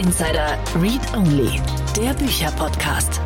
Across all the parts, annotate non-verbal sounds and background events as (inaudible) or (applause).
Insider Read Only, der Bücherpodcast.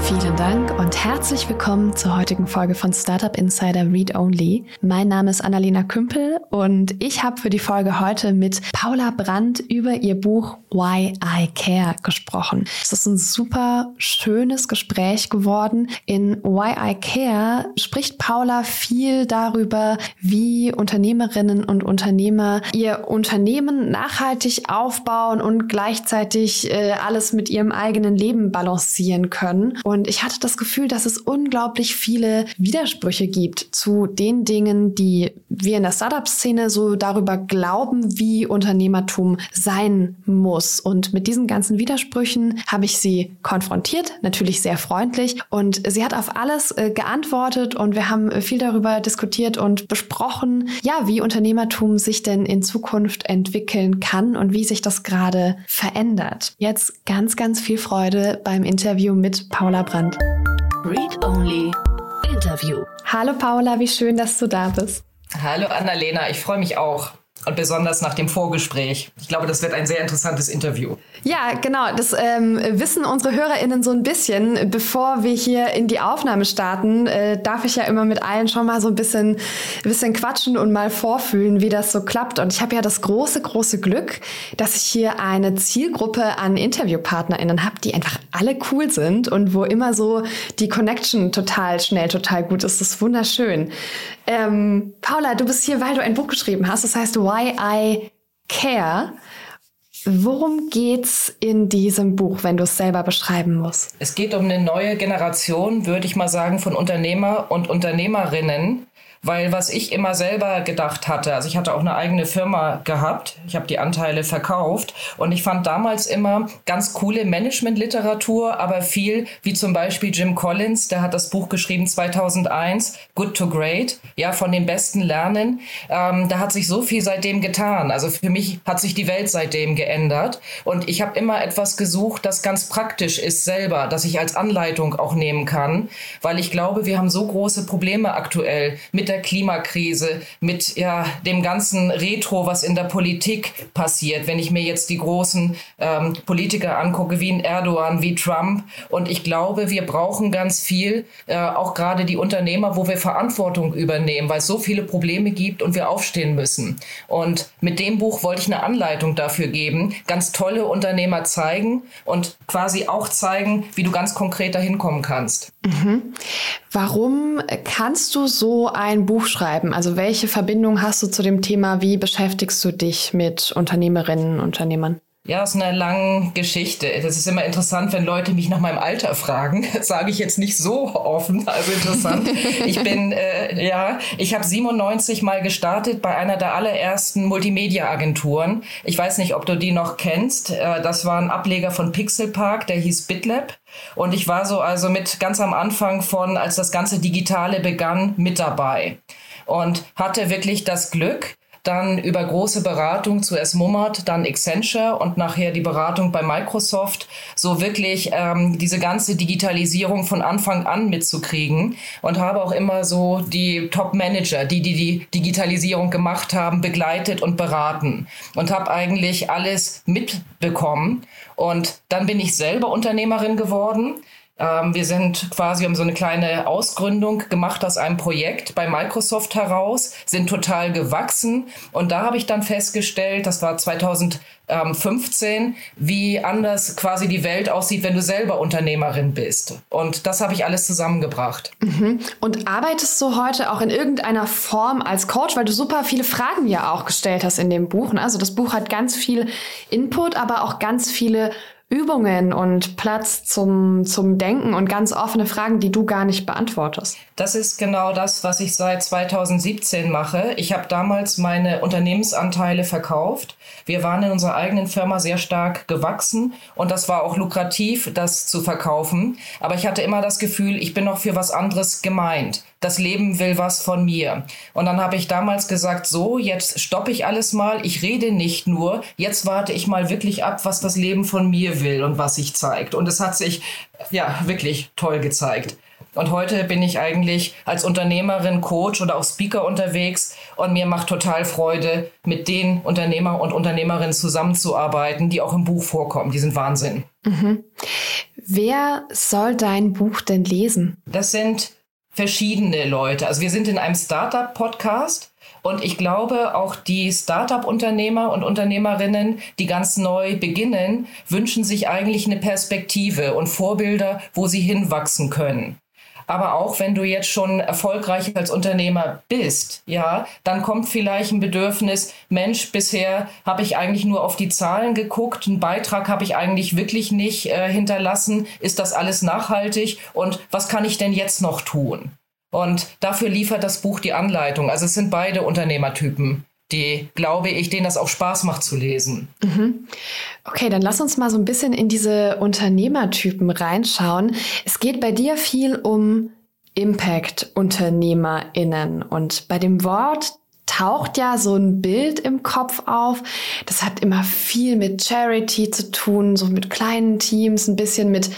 Vielen Dank und herzlich willkommen zur heutigen Folge von Startup Insider Read Only. Mein Name ist Annalena Kümpel und ich habe für die Folge heute mit Paula Brandt über ihr Buch Why I Care gesprochen. Es ist ein super schönes Gespräch geworden. In Why I Care spricht Paula viel darüber, wie Unternehmerinnen und Unternehmer ihr Unternehmen nachhaltig aufbauen und gleichzeitig äh, alles mit ihrem eigenen Leben balancieren können. Und und ich hatte das Gefühl, dass es unglaublich viele Widersprüche gibt zu den Dingen, die wir in der Startup-Szene so darüber glauben, wie Unternehmertum sein muss. Und mit diesen ganzen Widersprüchen habe ich sie konfrontiert, natürlich sehr freundlich. Und sie hat auf alles äh, geantwortet und wir haben viel darüber diskutiert und besprochen, ja, wie Unternehmertum sich denn in Zukunft entwickeln kann und wie sich das gerade verändert. Jetzt ganz, ganz viel Freude beim Interview mit Paula Brandt. Read Only Interview. Hallo Paula, wie schön, dass du da bist. Hallo Annalena, ich freue mich auch. Und besonders nach dem Vorgespräch. Ich glaube, das wird ein sehr interessantes Interview. Ja, genau. Das ähm, wissen unsere HörerInnen so ein bisschen. Bevor wir hier in die Aufnahme starten, äh, darf ich ja immer mit allen schon mal so ein bisschen, bisschen quatschen und mal vorfühlen, wie das so klappt. Und ich habe ja das große, große Glück, dass ich hier eine Zielgruppe an InterviewpartnerInnen habe, die einfach alle cool sind und wo immer so die Connection total schnell, total gut ist. Das ist wunderschön. Ähm, Paula, du bist hier, weil du ein Buch geschrieben hast. Das heißt Why I Care. Worum geht's in diesem Buch, wenn du es selber beschreiben musst? Es geht um eine neue Generation, würde ich mal sagen, von Unternehmer und Unternehmerinnen, weil was ich immer selber gedacht hatte, also ich hatte auch eine eigene Firma gehabt, ich habe die Anteile verkauft und ich fand damals immer ganz coole Managementliteratur, aber viel wie zum Beispiel Jim Collins, der hat das Buch geschrieben 2001, Good to Great, ja, von den Besten lernen. Ähm, da hat sich so viel seitdem getan. Also für mich hat sich die Welt seitdem geändert und ich habe immer etwas gesucht, das ganz praktisch ist selber, das ich als Anleitung auch nehmen kann, weil ich glaube, wir haben so große Probleme aktuell mit der Klimakrise, mit ja, dem ganzen Retro, was in der Politik passiert. Wenn ich mir jetzt die großen ähm, Politiker angucke, wie Erdogan, wie Trump. Und ich glaube, wir brauchen ganz viel, äh, auch gerade die Unternehmer, wo wir Verantwortung übernehmen, weil es so viele Probleme gibt und wir aufstehen müssen. Und mit dem Buch wollte ich eine Anleitung dafür geben, ganz tolle Unternehmer zeigen und quasi auch zeigen, wie du ganz konkret dahin kommen kannst. Mhm. Warum kannst du so ein Buch schreiben? Also welche Verbindung hast du zu dem Thema? Wie beschäftigst du dich mit Unternehmerinnen und Unternehmern? Ja, ist eine lange Geschichte. Das ist immer interessant, wenn Leute mich nach meinem Alter fragen. Das (laughs) sage ich jetzt nicht so offen, also interessant. (laughs) ich bin, äh, ja, ich habe 97 mal gestartet bei einer der allerersten Multimedia-Agenturen. Ich weiß nicht, ob du die noch kennst. Äh, das war ein Ableger von Pixelpark, der hieß BitLab. Und ich war so also mit ganz am Anfang von, als das ganze Digitale begann, mit dabei. Und hatte wirklich das Glück, dann über große Beratung zuerst Mummert, dann Accenture und nachher die Beratung bei Microsoft, so wirklich ähm, diese ganze Digitalisierung von Anfang an mitzukriegen und habe auch immer so die Top-Manager, die, die die Digitalisierung gemacht haben, begleitet und beraten und habe eigentlich alles mitbekommen. Und dann bin ich selber Unternehmerin geworden ähm, wir sind quasi, haben so eine kleine Ausgründung gemacht aus einem Projekt bei Microsoft heraus, sind total gewachsen. Und da habe ich dann festgestellt, das war 2015, wie anders quasi die Welt aussieht, wenn du selber Unternehmerin bist. Und das habe ich alles zusammengebracht. Mhm. Und arbeitest du heute auch in irgendeiner Form als Coach, weil du super viele Fragen ja auch gestellt hast in dem Buch. Ne? Also das Buch hat ganz viel Input, aber auch ganz viele Übungen und Platz zum, zum Denken und ganz offene Fragen, die du gar nicht beantwortest. Das ist genau das, was ich seit 2017 mache. Ich habe damals meine Unternehmensanteile verkauft. Wir waren in unserer eigenen Firma sehr stark gewachsen und das war auch lukrativ, das zu verkaufen. Aber ich hatte immer das Gefühl, ich bin noch für was anderes gemeint das Leben will was von mir. Und dann habe ich damals gesagt, so, jetzt stoppe ich alles mal, ich rede nicht nur, jetzt warte ich mal wirklich ab, was das Leben von mir will und was sich zeigt. Und es hat sich ja wirklich toll gezeigt. Und heute bin ich eigentlich als Unternehmerin, Coach oder auch Speaker unterwegs und mir macht total Freude, mit den Unternehmer und Unternehmerinnen zusammenzuarbeiten, die auch im Buch vorkommen. Die sind Wahnsinn. Mhm. Wer soll dein Buch denn lesen? Das sind verschiedene Leute. Also wir sind in einem Startup-Podcast und ich glaube, auch die Startup-Unternehmer und Unternehmerinnen, die ganz neu beginnen, wünschen sich eigentlich eine Perspektive und Vorbilder, wo sie hinwachsen können. Aber auch wenn du jetzt schon erfolgreich als Unternehmer bist, ja, dann kommt vielleicht ein Bedürfnis, Mensch, bisher habe ich eigentlich nur auf die Zahlen geguckt, einen Beitrag habe ich eigentlich wirklich nicht äh, hinterlassen. Ist das alles nachhaltig? Und was kann ich denn jetzt noch tun? Und dafür liefert das Buch die Anleitung. Also es sind beide Unternehmertypen, die, glaube ich, denen das auch Spaß macht zu lesen. Mhm. Okay, dann lass uns mal so ein bisschen in diese Unternehmertypen reinschauen. Es geht bei dir viel um Impact-UnternehmerInnen. Und bei dem Wort taucht ja so ein Bild im Kopf auf. Das hat immer viel mit Charity zu tun, so mit kleinen Teams, ein bisschen mit,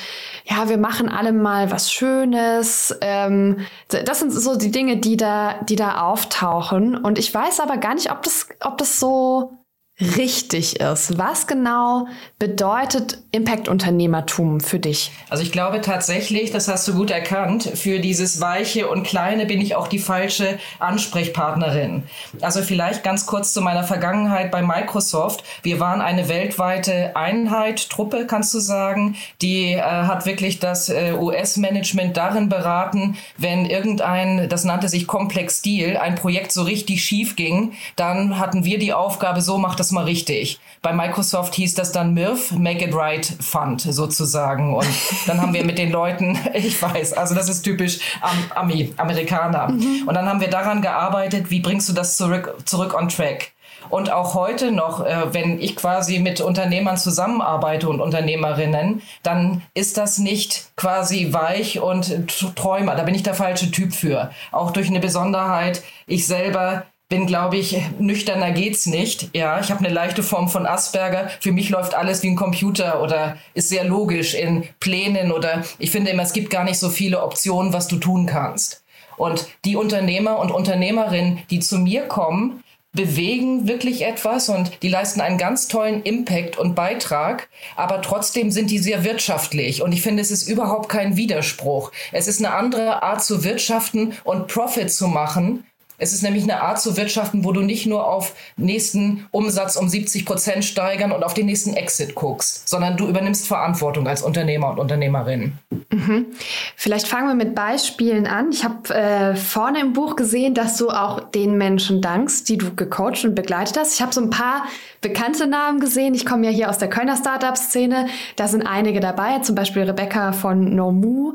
ja, wir machen alle mal was Schönes. Ähm, das sind so die Dinge, die da, die da auftauchen. Und ich weiß aber gar nicht, ob das, ob das so richtig ist. Was genau bedeutet Impact-Unternehmertum für dich? Also ich glaube tatsächlich, das hast du gut erkannt, für dieses Weiche und Kleine bin ich auch die falsche Ansprechpartnerin. Also vielleicht ganz kurz zu meiner Vergangenheit bei Microsoft. Wir waren eine weltweite Einheit, Truppe, kannst du sagen, die äh, hat wirklich das äh, US-Management darin beraten, wenn irgendein, das nannte sich Komplex Deal, ein Projekt so richtig schief ging, dann hatten wir die Aufgabe, so macht das mal richtig. Bei Microsoft hieß das dann MIRF, Make It Right Fund sozusagen. Und dann haben wir mit den Leuten, (laughs) ich weiß, also das ist typisch Am Ami, Amerikaner. Mhm. Und dann haben wir daran gearbeitet, wie bringst du das zurück, zurück on track? Und auch heute noch, äh, wenn ich quasi mit Unternehmern zusammenarbeite und Unternehmerinnen, dann ist das nicht quasi weich und Träumer. Da bin ich der falsche Typ für. Auch durch eine Besonderheit. Ich selber bin, glaube ich, nüchterner geht's nicht. Ja, ich habe eine leichte Form von Asperger. Für mich läuft alles wie ein Computer oder ist sehr logisch in Plänen oder ich finde immer, es gibt gar nicht so viele Optionen, was du tun kannst. Und die Unternehmer und Unternehmerinnen, die zu mir kommen, bewegen wirklich etwas und die leisten einen ganz tollen Impact und Beitrag, aber trotzdem sind die sehr wirtschaftlich und ich finde, es ist überhaupt kein Widerspruch. Es ist eine andere Art zu wirtschaften und Profit zu machen, es ist nämlich eine Art zu wirtschaften, wo du nicht nur auf nächsten Umsatz um 70 Prozent steigern und auf den nächsten Exit guckst, sondern du übernimmst Verantwortung als Unternehmer und Unternehmerin. Mhm. Vielleicht fangen wir mit Beispielen an. Ich habe äh, vorne im Buch gesehen, dass du auch den Menschen dankst, die du gecoacht und begleitet hast. Ich habe so ein paar bekannte Namen gesehen. Ich komme ja hier aus der Kölner Startup-Szene. Da sind einige dabei, zum Beispiel Rebecca von Nomu.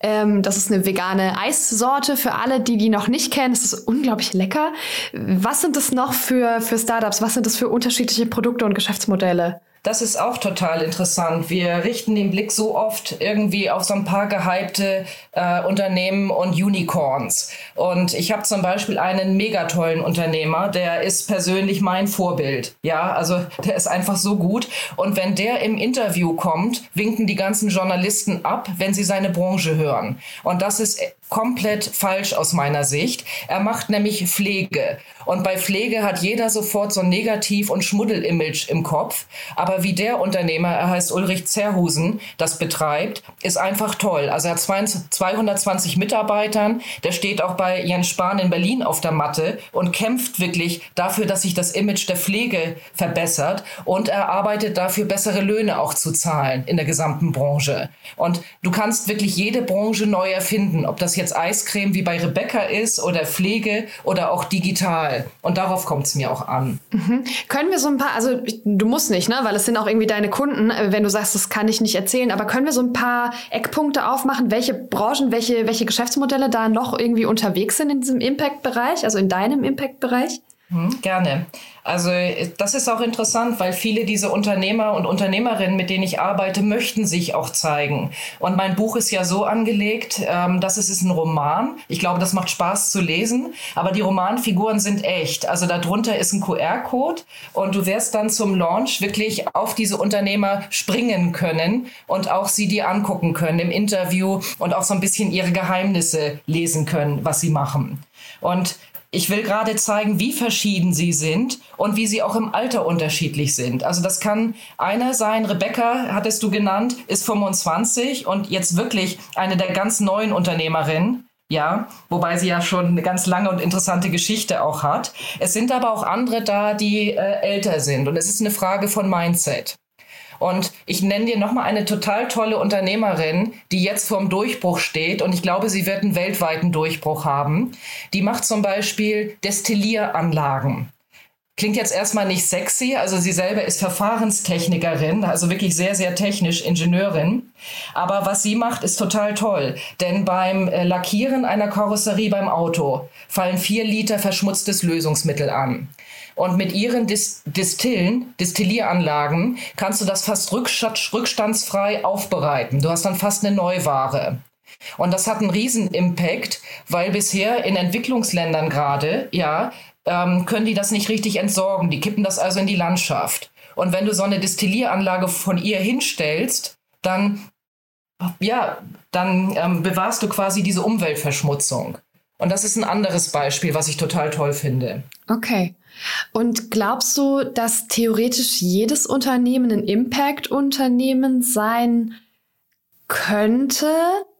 Ähm, das ist eine vegane Eissorte für alle, die die noch nicht kennen. Es ist unglaublich lecker. Was sind das noch für, für Startups? Was sind das für unterschiedliche Produkte und Geschäftsmodelle? Das ist auch total interessant. Wir richten den Blick so oft irgendwie auf so ein paar gehypte äh, Unternehmen und Unicorns. Und ich habe zum Beispiel einen mega tollen Unternehmer, der ist persönlich mein Vorbild. Ja, also (laughs) der ist einfach so gut. Und wenn der im Interview kommt, winken die ganzen Journalisten ab, wenn sie seine Branche hören. Und das ist komplett falsch aus meiner Sicht. Er macht nämlich Pflege. Und bei Pflege hat jeder sofort so ein Negativ- und Schmuddel-Image im Kopf. Aber wie der Unternehmer, er heißt Ulrich Zerhusen, das betreibt, ist einfach toll. Also er hat 220 Mitarbeitern. Der steht auch bei Jens Spahn in Berlin auf der Matte und kämpft wirklich dafür, dass sich das Image der Pflege verbessert. Und er arbeitet dafür, bessere Löhne auch zu zahlen in der gesamten Branche. Und du kannst wirklich jede Branche neu erfinden, ob das jetzt Eiscreme wie bei Rebecca ist oder Pflege oder auch digital. Und darauf kommt es mir auch an. Mhm. Können wir so ein paar, also du musst nicht, ne, weil es sind auch irgendwie deine Kunden, äh, wenn du sagst, das kann ich nicht erzählen, aber können wir so ein paar Eckpunkte aufmachen, welche Branchen, welche, welche Geschäftsmodelle da noch irgendwie unterwegs sind in diesem Impact-Bereich, also in deinem Impact-Bereich? Hm, gerne. Also das ist auch interessant, weil viele dieser Unternehmer und Unternehmerinnen, mit denen ich arbeite, möchten sich auch zeigen. Und mein Buch ist ja so angelegt, ähm, dass es ist ein Roman. Ich glaube, das macht Spaß zu lesen. Aber die Romanfiguren sind echt. Also darunter ist ein QR-Code und du wirst dann zum Launch wirklich auf diese Unternehmer springen können und auch sie dir angucken können im Interview und auch so ein bisschen ihre Geheimnisse lesen können, was sie machen. Und ich will gerade zeigen, wie verschieden sie sind und wie sie auch im Alter unterschiedlich sind. Also das kann einer sein, Rebecca hattest du genannt, ist 25 und jetzt wirklich eine der ganz neuen Unternehmerinnen. Ja, wobei sie ja schon eine ganz lange und interessante Geschichte auch hat. Es sind aber auch andere da, die äh, älter sind. Und es ist eine Frage von Mindset. Und ich nenne dir nochmal eine total tolle Unternehmerin, die jetzt vorm Durchbruch steht. Und ich glaube, sie wird einen weltweiten Durchbruch haben. Die macht zum Beispiel Destillieranlagen. Klingt jetzt erstmal nicht sexy, also sie selber ist Verfahrenstechnikerin, also wirklich sehr, sehr technisch Ingenieurin. Aber was sie macht, ist total toll. Denn beim äh, Lackieren einer Karosserie beim Auto fallen vier Liter verschmutztes Lösungsmittel an. Und mit ihren Dis Distillen, Distillieranlagen, kannst du das fast rückstandsfrei aufbereiten. Du hast dann fast eine Neuware. Und das hat einen riesen Impact, weil bisher in Entwicklungsländern gerade, ja, ähm, können die das nicht richtig entsorgen. Die kippen das also in die Landschaft. Und wenn du so eine Distillieranlage von ihr hinstellst, dann, ja, dann ähm, bewahrst du quasi diese Umweltverschmutzung. Und das ist ein anderes Beispiel, was ich total toll finde. Okay. Und glaubst du, dass theoretisch jedes Unternehmen ein Impact-Unternehmen sein könnte?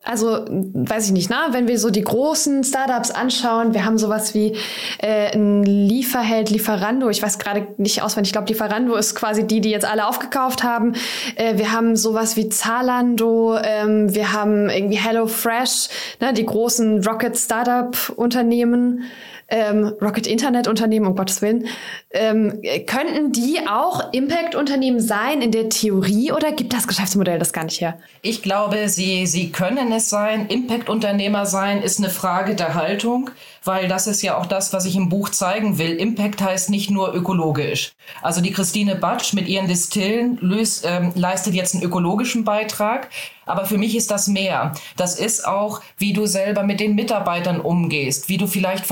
Also, weiß ich nicht, na, wenn wir so die großen Startups anschauen, wir haben sowas wie äh, ein Lieferheld, Lieferando, ich weiß gerade nicht auswendig, ich glaube, Lieferando ist quasi die, die jetzt alle aufgekauft haben. Äh, wir haben sowas wie Zalando, ähm, wir haben irgendwie HelloFresh, ne, die großen Rocket Startup-Unternehmen ähm, Rocket Internet Unternehmen, um Gottes Willen, ähm, könnten die auch Impact-Unternehmen sein in der Theorie oder gibt das Geschäftsmodell das gar nicht her? Ich glaube, sie, sie können es sein. Impact-Unternehmer sein ist eine Frage der Haltung weil das ist ja auch das, was ich im Buch zeigen will. Impact heißt nicht nur ökologisch. Also die Christine Batsch mit ihren Distillen löst, ähm, leistet jetzt einen ökologischen Beitrag. Aber für mich ist das mehr. Das ist auch, wie du selber mit den Mitarbeitern umgehst, wie du vielleicht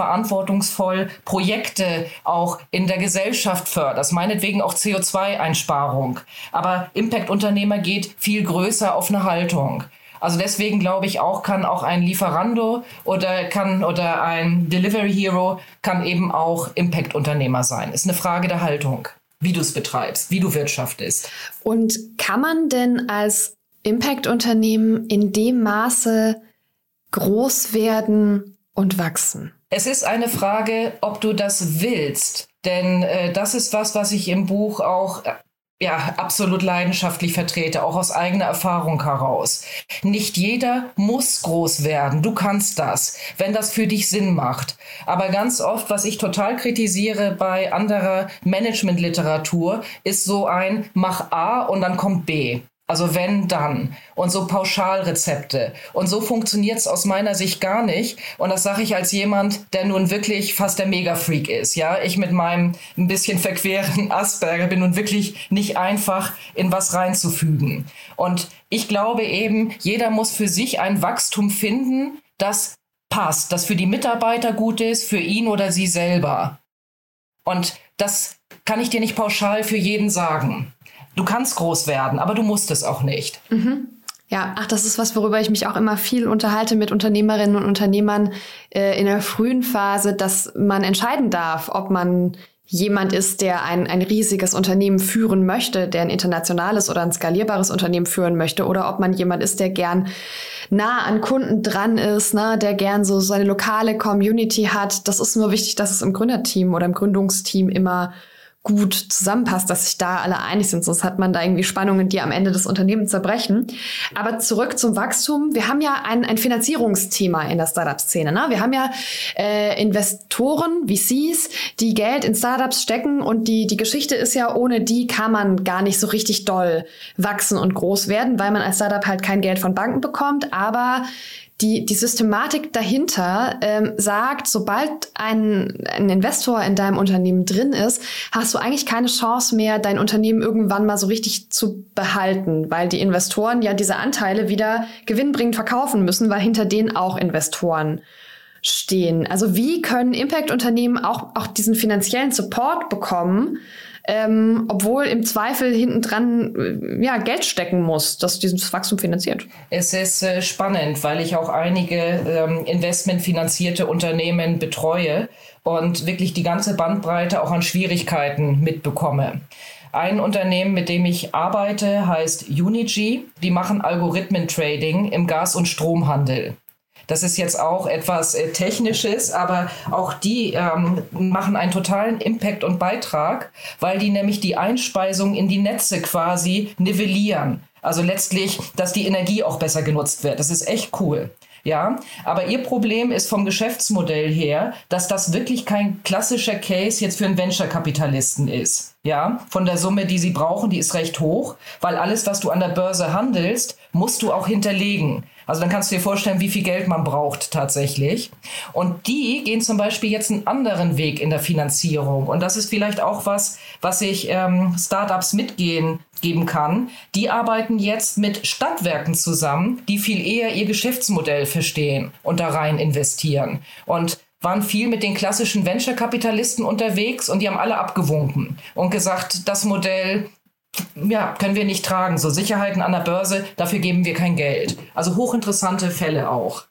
verantwortungsvoll Projekte auch in der Gesellschaft förderst, meinetwegen auch CO2-Einsparung. Aber Impact-Unternehmer geht viel größer auf eine Haltung. Also deswegen glaube ich auch, kann auch ein Lieferando oder kann oder ein Delivery Hero kann eben auch Impact-Unternehmer sein. Ist eine Frage der Haltung, wie du es betreibst, wie du wirtschaftest. Und kann man denn als Impact-Unternehmen in dem Maße groß werden und wachsen? Es ist eine Frage, ob du das willst. Denn äh, das ist was, was ich im Buch auch ja, absolut leidenschaftlich vertrete, auch aus eigener Erfahrung heraus. Nicht jeder muss groß werden. Du kannst das, wenn das für dich Sinn macht. Aber ganz oft, was ich total kritisiere bei anderer Managementliteratur, ist so ein Mach A und dann kommt B. Also wenn dann. Und so Pauschalrezepte. Und so funktioniert es aus meiner Sicht gar nicht. Und das sage ich als jemand, der nun wirklich fast der Mega-Freak ist. Ja, ich mit meinem ein bisschen verqueren (laughs) Asperger bin nun wirklich nicht einfach in was reinzufügen. Und ich glaube eben, jeder muss für sich ein Wachstum finden, das passt, das für die Mitarbeiter gut ist, für ihn oder sie selber. Und das kann ich dir nicht pauschal für jeden sagen. Du kannst groß werden, aber du musst es auch nicht. Mhm. Ja, ach, das ist was, worüber ich mich auch immer viel unterhalte mit Unternehmerinnen und Unternehmern äh, in der frühen Phase, dass man entscheiden darf, ob man jemand ist, der ein, ein riesiges Unternehmen führen möchte, der ein internationales oder ein skalierbares Unternehmen führen möchte, oder ob man jemand ist, der gern nah an Kunden dran ist, ne, der gern so seine lokale Community hat. Das ist nur wichtig, dass es im Gründerteam oder im Gründungsteam immer gut zusammenpasst, dass sich da alle einig sind. Sonst hat man da irgendwie Spannungen, die am Ende des Unternehmens zerbrechen. Aber zurück zum Wachstum. Wir haben ja ein, ein Finanzierungsthema in der Startup-Szene. Ne? Wir haben ja äh, Investoren, VCs, die Geld in Startups stecken und die, die Geschichte ist ja, ohne die kann man gar nicht so richtig doll wachsen und groß werden, weil man als Startup halt kein Geld von Banken bekommt, aber die, die Systematik dahinter ähm, sagt, sobald ein, ein Investor in deinem Unternehmen drin ist, hast du eigentlich keine Chance mehr, dein Unternehmen irgendwann mal so richtig zu behalten, weil die Investoren ja diese Anteile wieder gewinnbringend verkaufen müssen, weil hinter denen auch Investoren stehen. Also wie können Impact-Unternehmen auch, auch diesen finanziellen Support bekommen, ähm, obwohl im Zweifel hinten dran äh, ja, Geld stecken muss, das dieses Wachstum finanziert. Es ist äh, spannend, weil ich auch einige ähm, investmentfinanzierte Unternehmen betreue und wirklich die ganze Bandbreite auch an Schwierigkeiten mitbekomme. Ein Unternehmen, mit dem ich arbeite, heißt Unigi. Die machen Algorithmen-Trading im Gas- und Stromhandel. Das ist jetzt auch etwas äh, Technisches, aber auch die ähm, machen einen totalen Impact und Beitrag, weil die nämlich die Einspeisung in die Netze quasi nivellieren. Also letztlich, dass die Energie auch besser genutzt wird. Das ist echt cool. Ja, aber ihr Problem ist vom Geschäftsmodell her, dass das wirklich kein klassischer Case jetzt für einen Venture-Kapitalisten ist. Ja, von der Summe, die sie brauchen, die ist recht hoch, weil alles, was du an der Börse handelst, musst du auch hinterlegen. Also dann kannst du dir vorstellen, wie viel Geld man braucht tatsächlich. Und die gehen zum Beispiel jetzt einen anderen Weg in der Finanzierung. Und das ist vielleicht auch was, was ich ähm, Startups mitgehen geben kann. Die arbeiten jetzt mit Stadtwerken zusammen, die viel eher ihr Geschäftsmodell verstehen und da rein investieren. Und waren viel mit den klassischen Venture-Kapitalisten unterwegs und die haben alle abgewunken und gesagt, das Modell ja, können wir nicht tragen. So Sicherheiten an der Börse, dafür geben wir kein Geld. Also hochinteressante Fälle auch.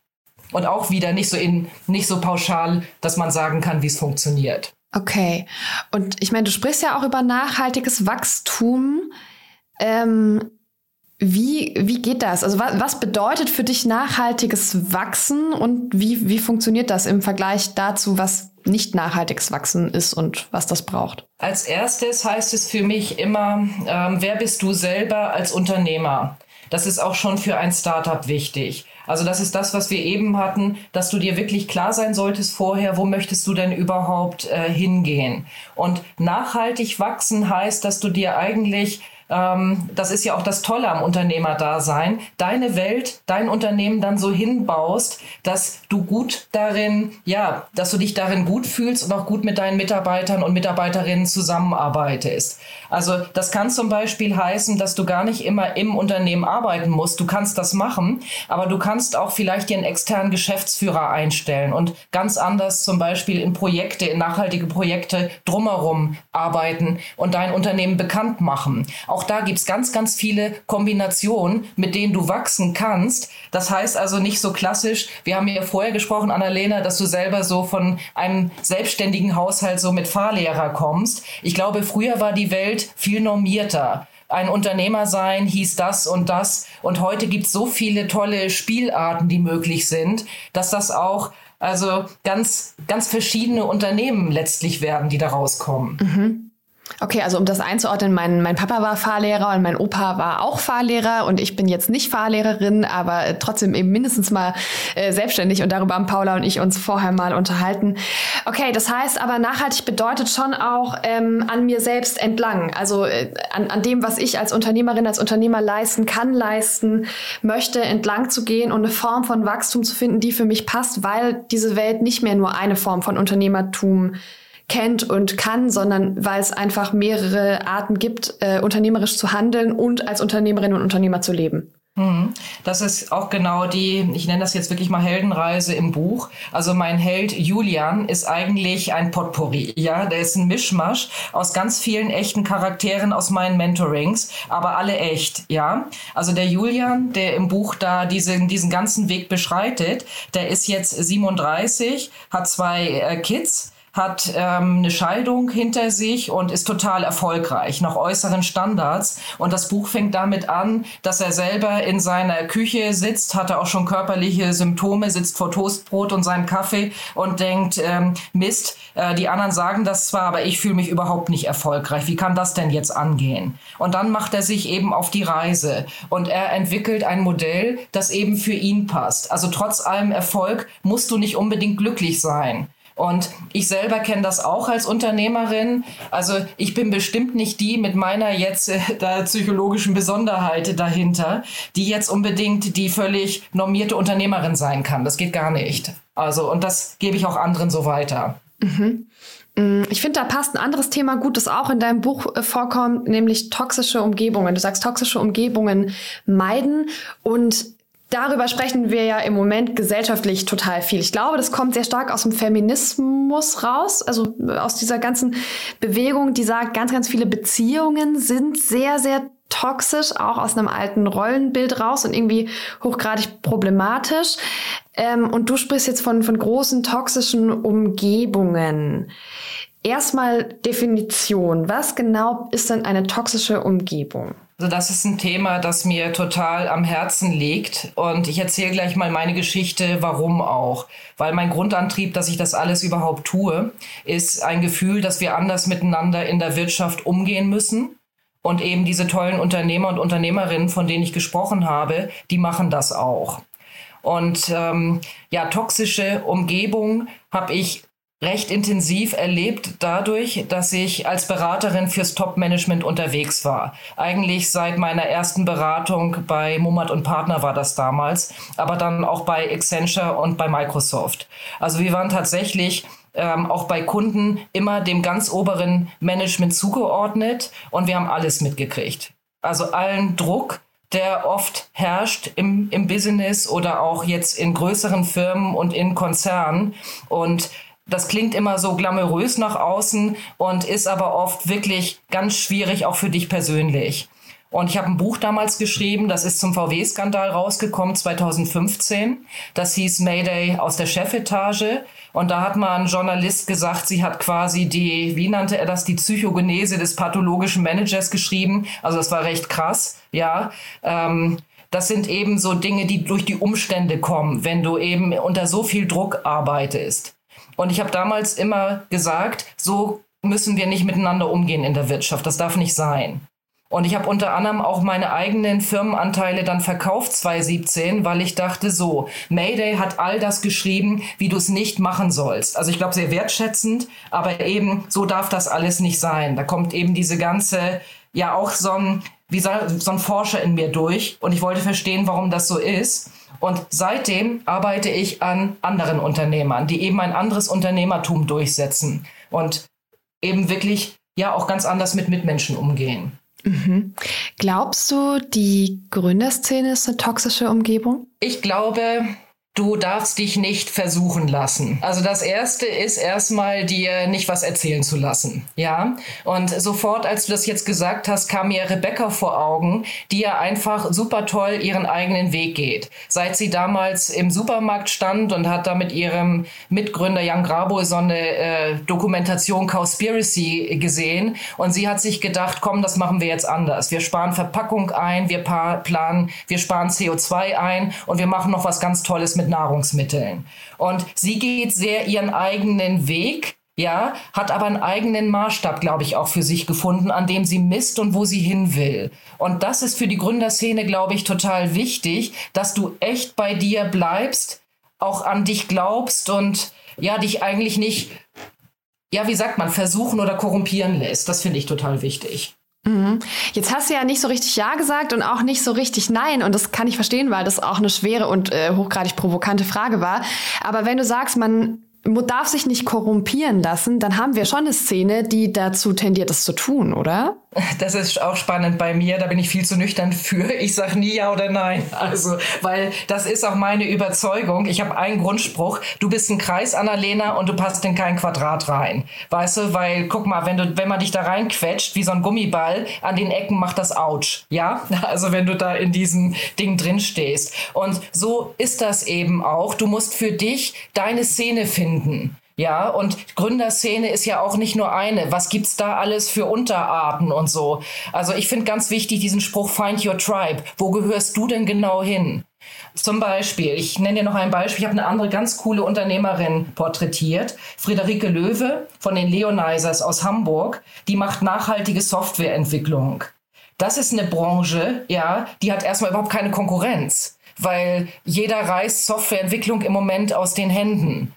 Und auch wieder nicht so in, nicht so pauschal, dass man sagen kann, wie es funktioniert. Okay. Und ich meine, du sprichst ja auch über nachhaltiges Wachstum. Ähm, wie, wie geht das? Also was, was bedeutet für dich nachhaltiges Wachsen und wie, wie funktioniert das im Vergleich dazu, was nicht nachhaltiges Wachsen ist und was das braucht? Als erstes heißt es für mich immer, ähm, wer bist du selber als Unternehmer? Das ist auch schon für ein Startup wichtig. Also das ist das, was wir eben hatten, dass du dir wirklich klar sein solltest vorher, wo möchtest du denn überhaupt äh, hingehen? Und nachhaltig wachsen heißt, dass du dir eigentlich ähm, das ist ja auch das Tolle am Unternehmerdasein, deine Welt, dein Unternehmen dann so hinbaust, dass du gut darin, ja, dass du dich darin gut fühlst und auch gut mit deinen Mitarbeitern und Mitarbeiterinnen zusammenarbeitest. Also das kann zum Beispiel heißen, dass du gar nicht immer im Unternehmen arbeiten musst. Du kannst das machen, aber du kannst auch vielleicht dir einen externen Geschäftsführer einstellen und ganz anders zum Beispiel in Projekte, in nachhaltige Projekte drumherum arbeiten und dein Unternehmen bekannt machen. Auch da gibt's ganz, ganz viele Kombinationen, mit denen du wachsen kannst. Das heißt also nicht so klassisch, wir haben ja vorher gesprochen, Annalena, dass du selber so von einem selbstständigen Haushalt so mit Fahrlehrer kommst. Ich glaube, früher war die Welt Welt viel normierter. Ein Unternehmer sein hieß das und das. Und heute gibt es so viele tolle Spielarten, die möglich sind, dass das auch also ganz, ganz verschiedene Unternehmen letztlich werden, die da rauskommen. Mhm. Okay, also um das einzuordnen, mein, mein Papa war Fahrlehrer und mein Opa war auch Fahrlehrer und ich bin jetzt nicht Fahrlehrerin, aber äh, trotzdem eben mindestens mal äh, selbstständig und darüber haben Paula und ich uns vorher mal unterhalten. Okay, das heißt aber nachhaltig bedeutet schon auch ähm, an mir selbst entlang, also äh, an, an dem, was ich als Unternehmerin, als Unternehmer leisten kann, leisten möchte, entlang zu gehen und eine Form von Wachstum zu finden, die für mich passt, weil diese Welt nicht mehr nur eine Form von Unternehmertum kennt und kann, sondern weil es einfach mehrere Arten gibt, äh, unternehmerisch zu handeln und als Unternehmerin und Unternehmer zu leben. Mhm. Das ist auch genau die, ich nenne das jetzt wirklich mal Heldenreise im Buch. Also mein Held Julian ist eigentlich ein Potpourri. Ja, der ist ein Mischmasch aus ganz vielen echten Charakteren aus meinen Mentorings, aber alle echt. Ja, also der Julian, der im Buch da diesen, diesen ganzen Weg beschreitet, der ist jetzt 37, hat zwei äh, Kids hat ähm, eine Scheidung hinter sich und ist total erfolgreich nach äußeren Standards. Und das Buch fängt damit an, dass er selber in seiner Küche sitzt, hatte auch schon körperliche Symptome, sitzt vor Toastbrot und seinem Kaffee und denkt, ähm, Mist, äh, die anderen sagen das zwar, aber ich fühle mich überhaupt nicht erfolgreich. Wie kann das denn jetzt angehen? Und dann macht er sich eben auf die Reise und er entwickelt ein Modell, das eben für ihn passt. Also trotz allem Erfolg musst du nicht unbedingt glücklich sein. Und ich selber kenne das auch als Unternehmerin. Also ich bin bestimmt nicht die mit meiner jetzt äh, psychologischen Besonderheit dahinter, die jetzt unbedingt die völlig normierte Unternehmerin sein kann. Das geht gar nicht. Also und das gebe ich auch anderen so weiter. Mhm. Mm, ich finde, da passt ein anderes Thema gut, das auch in deinem Buch äh, vorkommt, nämlich toxische Umgebungen. Du sagst, toxische Umgebungen meiden und Darüber sprechen wir ja im Moment gesellschaftlich total viel. Ich glaube, das kommt sehr stark aus dem Feminismus raus, also aus dieser ganzen Bewegung, die sagt, ganz, ganz viele Beziehungen sind sehr, sehr toxisch, auch aus einem alten Rollenbild raus und irgendwie hochgradig problematisch. Ähm, und du sprichst jetzt von, von großen toxischen Umgebungen. Erstmal Definition. Was genau ist denn eine toxische Umgebung? Also das ist ein Thema, das mir total am Herzen liegt. Und ich erzähle gleich mal meine Geschichte, warum auch. Weil mein Grundantrieb, dass ich das alles überhaupt tue, ist ein Gefühl, dass wir anders miteinander in der Wirtschaft umgehen müssen. Und eben diese tollen Unternehmer und Unternehmerinnen, von denen ich gesprochen habe, die machen das auch. Und ähm, ja, toxische Umgebung habe ich recht intensiv erlebt dadurch, dass ich als Beraterin fürs Top-Management unterwegs war. Eigentlich seit meiner ersten Beratung bei Mummert und Partner war das damals, aber dann auch bei Accenture und bei Microsoft. Also wir waren tatsächlich ähm, auch bei Kunden immer dem ganz oberen Management zugeordnet und wir haben alles mitgekriegt. Also allen Druck, der oft herrscht im, im Business oder auch jetzt in größeren Firmen und in Konzernen. Und das klingt immer so glamourös nach außen und ist aber oft wirklich ganz schwierig, auch für dich persönlich. Und ich habe ein Buch damals geschrieben, das ist zum VW-Skandal rausgekommen, 2015. Das hieß Mayday aus der Chefetage. Und da hat mal ein Journalist gesagt, sie hat quasi die, wie nannte er das, die Psychogenese des pathologischen Managers geschrieben. Also das war recht krass, ja. Ähm, das sind eben so Dinge, die durch die Umstände kommen, wenn du eben unter so viel Druck arbeitest. Und ich habe damals immer gesagt, so müssen wir nicht miteinander umgehen in der Wirtschaft. Das darf nicht sein. Und ich habe unter anderem auch meine eigenen Firmenanteile dann verkauft 2017, weil ich dachte so, Mayday hat all das geschrieben, wie du es nicht machen sollst. Also ich glaube sehr wertschätzend, aber eben so darf das alles nicht sein. Da kommt eben diese ganze, ja auch so ein, wie so ein Forscher in mir durch und ich wollte verstehen, warum das so ist. Und seitdem arbeite ich an anderen Unternehmern, die eben ein anderes Unternehmertum durchsetzen und eben wirklich ja auch ganz anders mit Mitmenschen umgehen. Mhm. Glaubst du, die Gründerszene ist eine toxische Umgebung? Ich glaube, du darfst dich nicht versuchen lassen. Also das erste ist erstmal dir nicht was erzählen zu lassen. Ja. Und sofort, als du das jetzt gesagt hast, kam mir Rebecca vor Augen, die ja einfach super toll ihren eigenen Weg geht. Seit sie damals im Supermarkt stand und hat da mit ihrem Mitgründer Jan Grabo so eine äh, Dokumentation Cowspiracy gesehen. Und sie hat sich gedacht, komm, das machen wir jetzt anders. Wir sparen Verpackung ein, wir planen, wir sparen CO2 ein und wir machen noch was ganz Tolles mit Nahrungsmitteln. Und sie geht sehr ihren eigenen Weg, ja, hat aber einen eigenen Maßstab, glaube ich, auch für sich gefunden, an dem sie misst und wo sie hin will. Und das ist für die Gründerszene, glaube ich, total wichtig, dass du echt bei dir bleibst, auch an dich glaubst und ja, dich eigentlich nicht, ja, wie sagt man, versuchen oder korrumpieren lässt. Das finde ich total wichtig. Mhm. Jetzt hast du ja nicht so richtig Ja gesagt und auch nicht so richtig Nein. Und das kann ich verstehen, weil das auch eine schwere und äh, hochgradig provokante Frage war. Aber wenn du sagst, man darf sich nicht korrumpieren lassen, dann haben wir schon eine Szene, die dazu tendiert, das zu tun, oder? Das ist auch spannend bei mir. Da bin ich viel zu nüchtern für. Ich sage nie ja oder nein. Also, weil das ist auch meine Überzeugung. Ich habe einen Grundspruch. Du bist ein Kreis, Annalena, und du passt in kein Quadrat rein. Weißt du, weil, guck mal, wenn du, wenn man dich da reinquetscht, wie so ein Gummiball, an den Ecken macht das Autsch. Ja? (laughs) Also, wenn du da in diesem Ding drin stehst. Und so ist das eben auch. Du musst für dich deine Szene finden. Ja, und Gründerszene ist ja auch nicht nur eine. Was gibt's da alles für Unterarten und so? Also ich finde ganz wichtig diesen Spruch Find Your Tribe. Wo gehörst du denn genau hin? Zum Beispiel, ich nenne dir noch ein Beispiel. Ich habe eine andere ganz coole Unternehmerin porträtiert, Friederike Löwe von den Leonizers aus Hamburg. Die macht nachhaltige Softwareentwicklung. Das ist eine Branche, ja, die hat erstmal überhaupt keine Konkurrenz, weil jeder reißt Softwareentwicklung im Moment aus den Händen.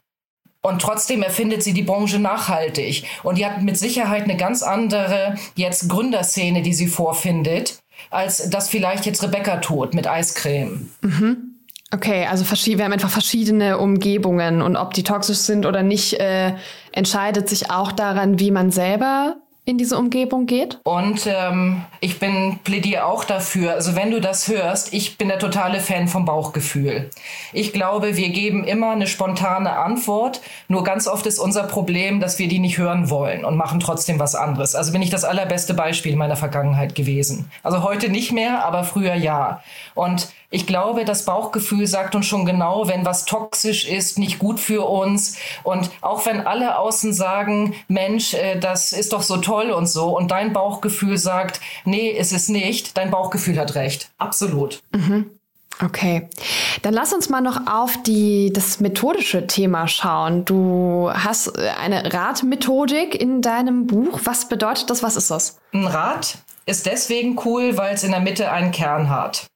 Und trotzdem erfindet sie die Branche nachhaltig. Und die hat mit Sicherheit eine ganz andere jetzt Gründerszene, die sie vorfindet, als das vielleicht jetzt Rebecca tut mit Eiscreme. Mhm. Okay, also wir haben einfach verschiedene Umgebungen und ob die toxisch sind oder nicht, äh, entscheidet sich auch daran, wie man selber in diese Umgebung geht? Und ähm, ich bin plädiere auch dafür, also wenn du das hörst, ich bin der totale Fan vom Bauchgefühl. Ich glaube, wir geben immer eine spontane Antwort, nur ganz oft ist unser Problem, dass wir die nicht hören wollen und machen trotzdem was anderes. Also bin ich das allerbeste Beispiel meiner Vergangenheit gewesen. Also heute nicht mehr, aber früher ja. Und ich glaube, das Bauchgefühl sagt uns schon genau, wenn was toxisch ist, nicht gut für uns. Und auch wenn alle außen sagen, Mensch, äh, das ist doch so toll und so, und dein Bauchgefühl sagt, nee, ist es nicht, dein Bauchgefühl hat recht. Absolut. Mhm. Okay, dann lass uns mal noch auf die, das methodische Thema schauen. Du hast äh, eine Radmethodik in deinem Buch. Was bedeutet das? Was ist das? Ein Rad ist deswegen cool, weil es in der Mitte einen Kern hat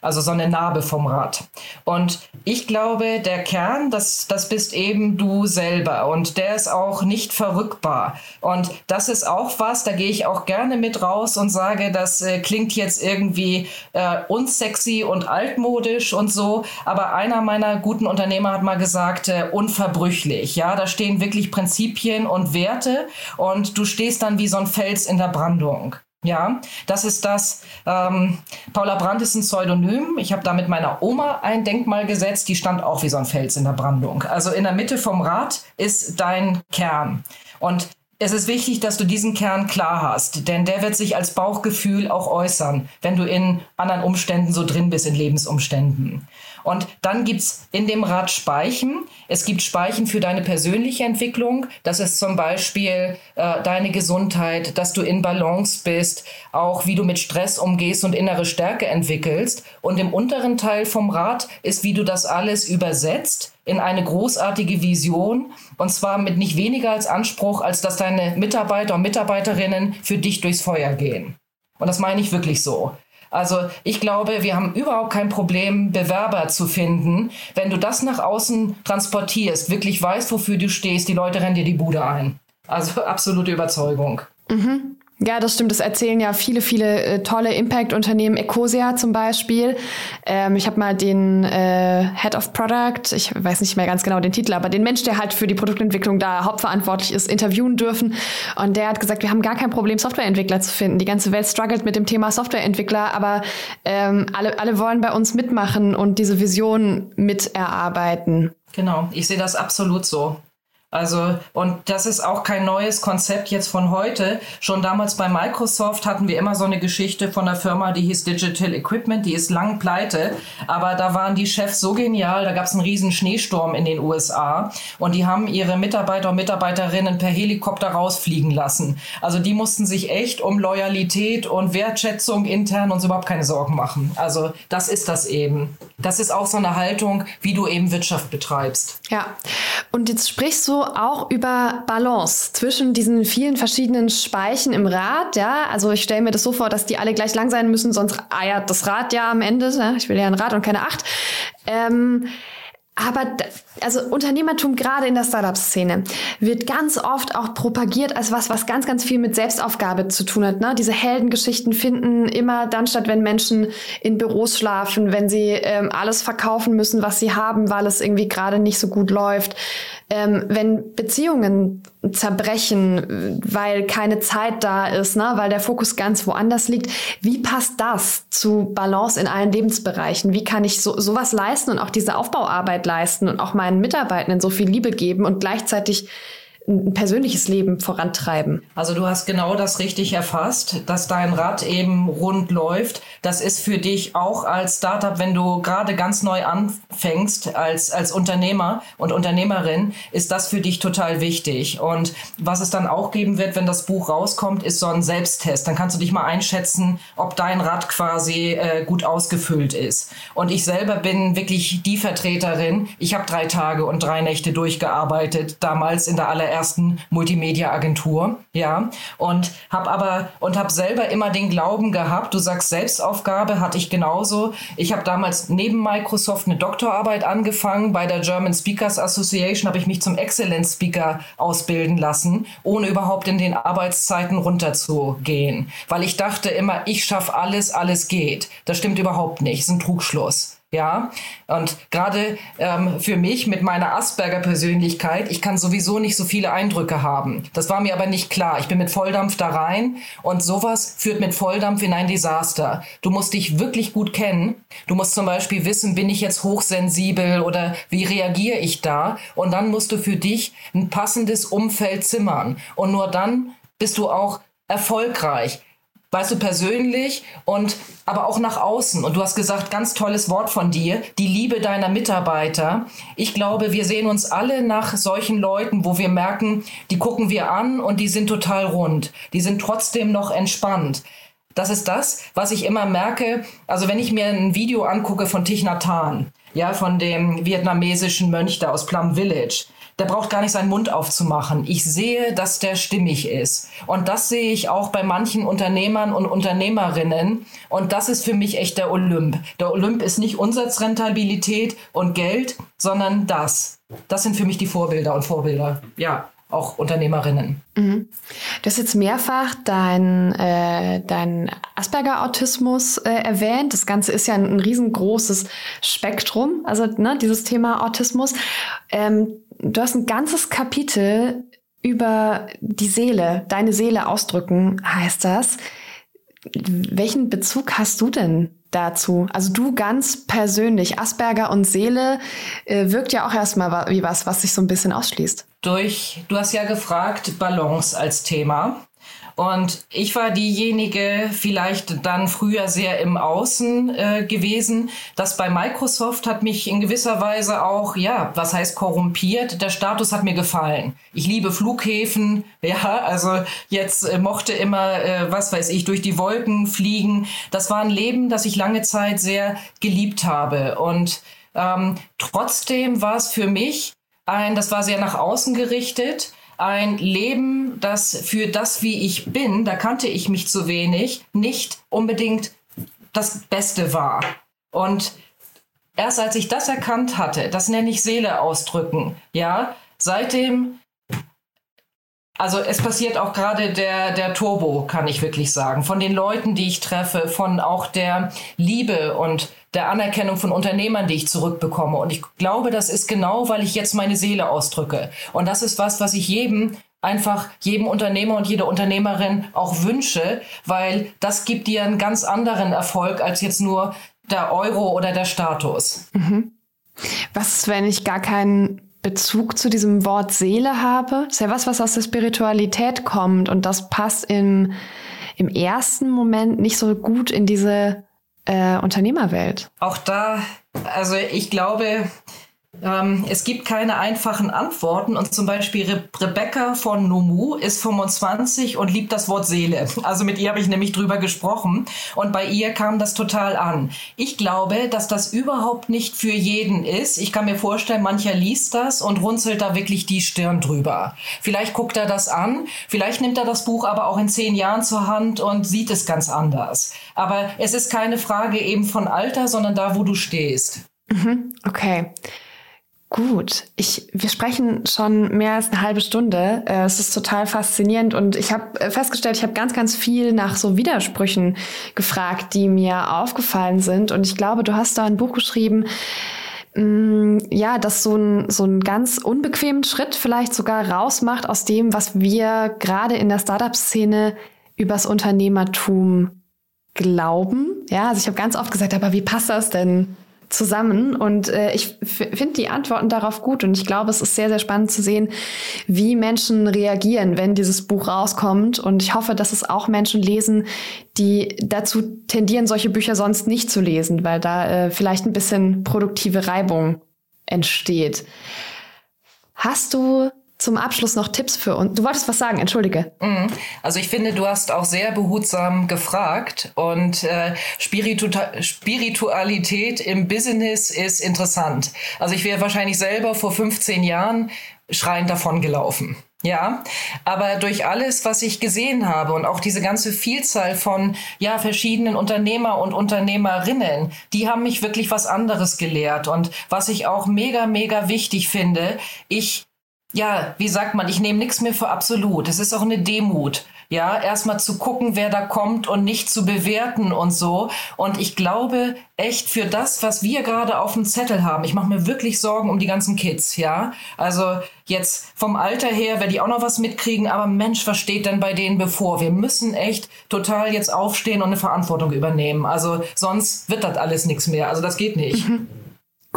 also so eine Narbe vom Rad. Und ich glaube, der Kern, das, das bist eben du selber und der ist auch nicht verrückbar. Und das ist auch was, da gehe ich auch gerne mit raus und sage, das äh, klingt jetzt irgendwie äh, unsexy und altmodisch und so, aber einer meiner guten Unternehmer hat mal gesagt, äh, unverbrüchlich. Ja, da stehen wirklich Prinzipien und Werte und du stehst dann wie so ein Fels in der Brandung. Ja, das ist das. Ähm, Paula Brandt ist ein Pseudonym. Ich habe da mit meiner Oma ein Denkmal gesetzt. Die stand auch wie so ein Fels in der Brandung. Also in der Mitte vom Rad ist dein Kern. Und es ist wichtig, dass du diesen Kern klar hast, denn der wird sich als Bauchgefühl auch äußern, wenn du in anderen Umständen so drin bist, in Lebensumständen. Und dann gibt's in dem Rad Speichen. Es gibt Speichen für deine persönliche Entwicklung. Das ist zum Beispiel äh, deine Gesundheit, dass du in Balance bist, auch wie du mit Stress umgehst und innere Stärke entwickelst. Und im unteren Teil vom Rad ist, wie du das alles übersetzt in eine großartige Vision. Und zwar mit nicht weniger als Anspruch, als dass deine Mitarbeiter und Mitarbeiterinnen für dich durchs Feuer gehen. Und das meine ich wirklich so. Also ich glaube, wir haben überhaupt kein Problem, Bewerber zu finden. Wenn du das nach außen transportierst, wirklich weißt, wofür du stehst, die Leute rennen dir die Bude ein. Also (laughs) absolute Überzeugung. Mhm. Ja, das stimmt. Das erzählen ja viele, viele äh, tolle Impact-Unternehmen. Ecosia zum Beispiel. Ähm, ich habe mal den äh, Head of Product, ich weiß nicht mehr ganz genau den Titel, aber den Mensch, der halt für die Produktentwicklung da hauptverantwortlich ist, interviewen dürfen. Und der hat gesagt, wir haben gar kein Problem, Softwareentwickler zu finden. Die ganze Welt struggelt mit dem Thema Softwareentwickler, aber ähm, alle, alle wollen bei uns mitmachen und diese Vision miterarbeiten. Genau, ich sehe das absolut so. Also, und das ist auch kein neues Konzept jetzt von heute. Schon damals bei Microsoft hatten wir immer so eine Geschichte von einer Firma, die hieß Digital Equipment, die ist lang pleite. Aber da waren die Chefs so genial, da gab es einen riesen Schneesturm in den USA und die haben ihre Mitarbeiter und Mitarbeiterinnen per Helikopter rausfliegen lassen. Also die mussten sich echt um Loyalität und Wertschätzung intern uns überhaupt keine Sorgen machen. Also das ist das eben. Das ist auch so eine Haltung, wie du eben Wirtschaft betreibst. Ja, und jetzt sprichst du auch über Balance zwischen diesen vielen verschiedenen Speichen im Rad. Ja, also ich stelle mir das so vor, dass die alle gleich lang sein müssen, sonst eiert das Rad ja am Ende. Ja? Ich will ja ein Rad und keine acht. Ähm, aber also Unternehmertum gerade in der Startup-Szene wird ganz oft auch propagiert als was, was ganz, ganz viel mit Selbstaufgabe zu tun hat. Ne? Diese Heldengeschichten finden immer dann statt, wenn Menschen in Büros schlafen, wenn sie ähm, alles verkaufen müssen, was sie haben, weil es irgendwie gerade nicht so gut läuft ähm, wenn Beziehungen zerbrechen, weil keine Zeit da ist, ne, weil der Fokus ganz woanders liegt. Wie passt das zu Balance in allen Lebensbereichen? Wie kann ich so, sowas leisten und auch diese Aufbauarbeit leisten und auch meinen Mitarbeitenden so viel Liebe geben und gleichzeitig ein persönliches Leben vorantreiben. Also du hast genau das richtig erfasst, dass dein Rad eben rund läuft. Das ist für dich auch als Startup, wenn du gerade ganz neu anfängst als, als Unternehmer und Unternehmerin, ist das für dich total wichtig. Und was es dann auch geben wird, wenn das Buch rauskommt, ist so ein Selbsttest. Dann kannst du dich mal einschätzen, ob dein Rad quasi äh, gut ausgefüllt ist. Und ich selber bin wirklich die Vertreterin. Ich habe drei Tage und drei Nächte durchgearbeitet, damals in der allerersten allerersten Multimedia-Agentur, ja, und habe aber und habe selber immer den Glauben gehabt. Du sagst Selbstaufgabe hatte ich genauso. Ich habe damals neben Microsoft eine Doktorarbeit angefangen bei der German Speakers Association habe ich mich zum Excellence Speaker ausbilden lassen, ohne überhaupt in den Arbeitszeiten runterzugehen, weil ich dachte immer, ich schaffe alles, alles geht. Das stimmt überhaupt nicht, das ist ein Trugschluss. Ja, und gerade ähm, für mich mit meiner Asperger-Persönlichkeit, ich kann sowieso nicht so viele Eindrücke haben. Das war mir aber nicht klar. Ich bin mit Volldampf da rein und sowas führt mit Volldampf in ein Desaster. Du musst dich wirklich gut kennen. Du musst zum Beispiel wissen, bin ich jetzt hochsensibel oder wie reagiere ich da? Und dann musst du für dich ein passendes Umfeld zimmern. Und nur dann bist du auch erfolgreich weißt du, persönlich und aber auch nach außen. Und du hast gesagt, ganz tolles Wort von dir, die Liebe deiner Mitarbeiter. Ich glaube, wir sehen uns alle nach solchen Leuten, wo wir merken, die gucken wir an und die sind total rund. Die sind trotzdem noch entspannt. Das ist das, was ich immer merke. Also wenn ich mir ein Video angucke von Thich Nhat Hanh, ja, von dem vietnamesischen Mönch da aus Plum Village, der braucht gar nicht seinen Mund aufzumachen. Ich sehe, dass der stimmig ist. Und das sehe ich auch bei manchen Unternehmern und Unternehmerinnen. Und das ist für mich echt der Olymp. Der Olymp ist nicht Umsatzrentabilität und Geld, sondern das. Das sind für mich die Vorbilder und Vorbilder. Ja auch Unternehmerinnen. Mhm. Du hast jetzt mehrfach dein, äh, dein Asperger-Autismus äh, erwähnt. Das Ganze ist ja ein, ein riesengroßes Spektrum, also ne, dieses Thema Autismus. Ähm, du hast ein ganzes Kapitel über die Seele, deine Seele ausdrücken, heißt das. Welchen Bezug hast du denn dazu? Also du ganz persönlich, Asperger und Seele äh, wirkt ja auch erstmal wie was, was sich so ein bisschen ausschließt. Durch, du hast ja gefragt, Balance als Thema. Und ich war diejenige, vielleicht dann früher sehr im Außen äh, gewesen. Das bei Microsoft hat mich in gewisser Weise auch, ja, was heißt korrumpiert? Der Status hat mir gefallen. Ich liebe Flughäfen, (laughs) ja, also jetzt äh, mochte immer, äh, was weiß ich, durch die Wolken fliegen. Das war ein Leben, das ich lange Zeit sehr geliebt habe. Und ähm, trotzdem war es für mich ein, das war sehr nach außen gerichtet ein Leben, das für das, wie ich bin, da kannte ich mich zu wenig, nicht unbedingt das Beste war. Und erst als ich das erkannt hatte, das nenne ich Seele ausdrücken, ja, seitdem also es passiert auch gerade der, der Turbo, kann ich wirklich sagen. Von den Leuten, die ich treffe, von auch der Liebe und der Anerkennung von Unternehmern, die ich zurückbekomme. Und ich glaube, das ist genau, weil ich jetzt meine Seele ausdrücke. Und das ist was, was ich jedem einfach jedem Unternehmer und jeder Unternehmerin auch wünsche, weil das gibt dir einen ganz anderen Erfolg als jetzt nur der Euro oder der Status. Mhm. Was, wenn ich gar keinen Bezug zu diesem Wort Seele habe. Das ist ja was, was aus der Spiritualität kommt und das passt im, im ersten Moment nicht so gut in diese äh, Unternehmerwelt. Auch da, also ich glaube, ähm, es gibt keine einfachen Antworten und zum Beispiel Re Rebecca von Nomu ist 25 und liebt das Wort Seele. Also mit ihr habe ich nämlich drüber gesprochen und bei ihr kam das total an. Ich glaube, dass das überhaupt nicht für jeden ist. Ich kann mir vorstellen, mancher liest das und runzelt da wirklich die Stirn drüber. Vielleicht guckt er das an, vielleicht nimmt er das Buch aber auch in zehn Jahren zur Hand und sieht es ganz anders. Aber es ist keine Frage eben von Alter, sondern da, wo du stehst. Mhm, okay. Gut, ich, wir sprechen schon mehr als eine halbe Stunde. Äh, es ist total faszinierend und ich habe äh, festgestellt, ich habe ganz, ganz viel nach so Widersprüchen gefragt, die mir aufgefallen sind. Und ich glaube, du hast da ein Buch geschrieben, mm, ja, das so ein so einen ganz unbequemen Schritt vielleicht sogar rausmacht aus dem, was wir gerade in der Startup-Szene übers Unternehmertum glauben. Ja, also ich habe ganz oft gesagt, aber wie passt das denn zusammen. Und äh, ich finde die Antworten darauf gut. Und ich glaube, es ist sehr, sehr spannend zu sehen, wie Menschen reagieren, wenn dieses Buch rauskommt. Und ich hoffe, dass es auch Menschen lesen, die dazu tendieren, solche Bücher sonst nicht zu lesen, weil da äh, vielleicht ein bisschen produktive Reibung entsteht. Hast du zum Abschluss noch Tipps für uns? Du wolltest was sagen, entschuldige. Mhm. Also ich finde, du hast auch sehr behutsam gefragt und äh, Spiritu Spiritualität im Business ist interessant. Also ich wäre wahrscheinlich selber vor 15 Jahren schreiend davon gelaufen. Ja, aber durch alles, was ich gesehen habe und auch diese ganze Vielzahl von ja verschiedenen Unternehmer und Unternehmerinnen, die haben mich wirklich was anderes gelehrt und was ich auch mega mega wichtig finde, ich ja, wie sagt man, ich nehme nichts mehr für absolut. Es ist auch eine Demut ja, erstmal zu gucken, wer da kommt und nicht zu bewerten und so. Und ich glaube echt für das, was wir gerade auf dem Zettel haben, ich mache mir wirklich Sorgen um die ganzen Kids, ja. Also jetzt vom Alter her, wenn die auch noch was mitkriegen, aber Mensch, was steht denn bei denen bevor? Wir müssen echt total jetzt aufstehen und eine Verantwortung übernehmen. Also sonst wird das alles nichts mehr. Also das geht nicht. Mhm. (laughs)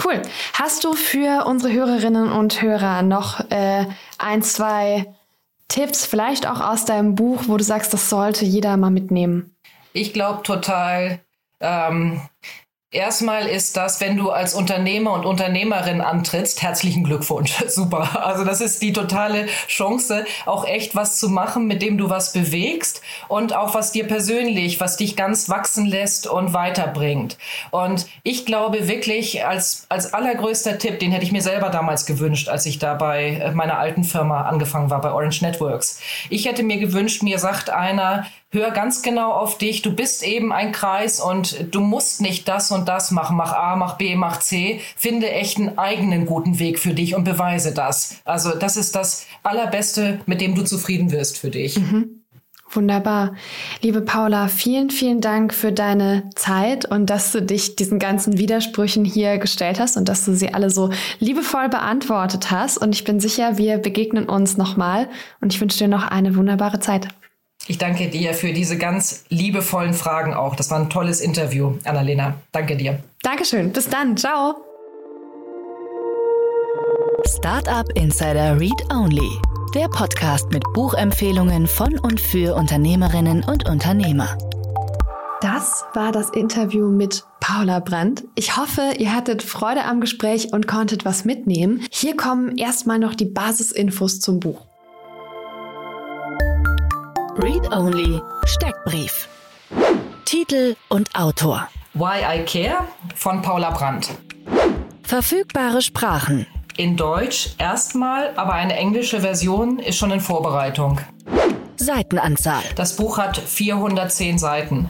Cool. Hast du für unsere Hörerinnen und Hörer noch äh, ein, zwei Tipps, vielleicht auch aus deinem Buch, wo du sagst, das sollte jeder mal mitnehmen? Ich glaube total, ähm, Erstmal ist das, wenn du als Unternehmer und Unternehmerin antrittst, herzlichen Glückwunsch. (laughs) Super. Also das ist die totale Chance, auch echt was zu machen, mit dem du was bewegst und auch was dir persönlich, was dich ganz wachsen lässt und weiterbringt. Und ich glaube wirklich, als, als allergrößter Tipp, den hätte ich mir selber damals gewünscht, als ich da bei meiner alten Firma angefangen war, bei Orange Networks. Ich hätte mir gewünscht, mir sagt einer, hör ganz genau auf dich. Du bist eben ein Kreis und du musst nicht das und das machen. Mach A, mach B, mach C. Finde echt einen eigenen guten Weg für dich und beweise das. Also das ist das Allerbeste, mit dem du zufrieden wirst für dich. Mhm. Wunderbar. Liebe Paula, vielen, vielen Dank für deine Zeit und dass du dich diesen ganzen Widersprüchen hier gestellt hast und dass du sie alle so liebevoll beantwortet hast. Und ich bin sicher, wir begegnen uns nochmal und ich wünsche dir noch eine wunderbare Zeit. Ich danke dir für diese ganz liebevollen Fragen auch. Das war ein tolles Interview, Annalena. Danke dir. Dankeschön. Bis dann. Ciao. Startup Insider Read Only. Der Podcast mit Buchempfehlungen von und für Unternehmerinnen und Unternehmer. Das war das Interview mit Paula Brandt. Ich hoffe, ihr hattet Freude am Gespräch und konntet was mitnehmen. Hier kommen erstmal noch die Basisinfos zum Buch. Read Only Steckbrief. Titel und Autor. Why I Care von Paula Brandt. Verfügbare Sprachen. In Deutsch erstmal, aber eine englische Version ist schon in Vorbereitung. Seitenanzahl. Das Buch hat 410 Seiten.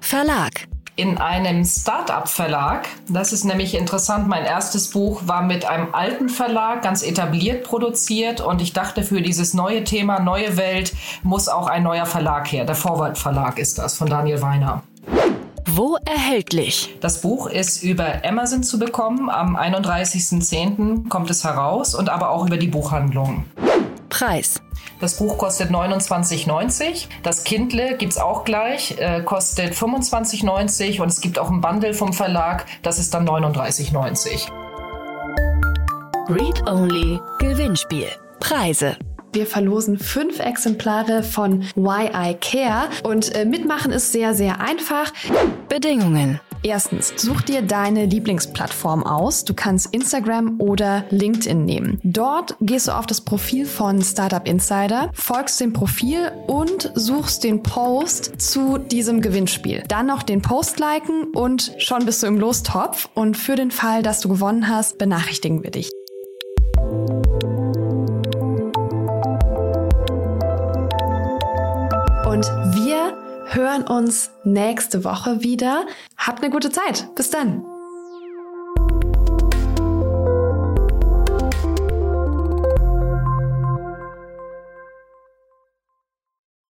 Verlag in einem Start-up-Verlag. Das ist nämlich interessant. Mein erstes Buch war mit einem alten Verlag, ganz etabliert produziert. Und ich dachte, für dieses neue Thema, neue Welt, muss auch ein neuer Verlag her. Der Vorwald Verlag ist das von Daniel Weiner. Wo erhältlich? Das Buch ist über Amazon zu bekommen. Am 31.10. kommt es heraus und aber auch über die Buchhandlung. Preis. Das Buch kostet 29,90. Das Kindle gibt es auch gleich, äh, kostet 25,90 und es gibt auch ein Bundle vom Verlag, das ist dann 39,90. Read Only Gewinnspiel. Preise. Wir verlosen fünf Exemplare von Why I Care und äh, mitmachen ist sehr, sehr einfach. Bedingungen. Erstens, such dir deine Lieblingsplattform aus. Du kannst Instagram oder LinkedIn nehmen. Dort gehst du auf das Profil von Startup Insider, folgst dem Profil und suchst den Post zu diesem Gewinnspiel. Dann noch den Post liken und schon bist du im Lostopf. Und für den Fall, dass du gewonnen hast, benachrichtigen wir dich. Hören uns nächste Woche wieder. Habt eine gute Zeit. Bis dann.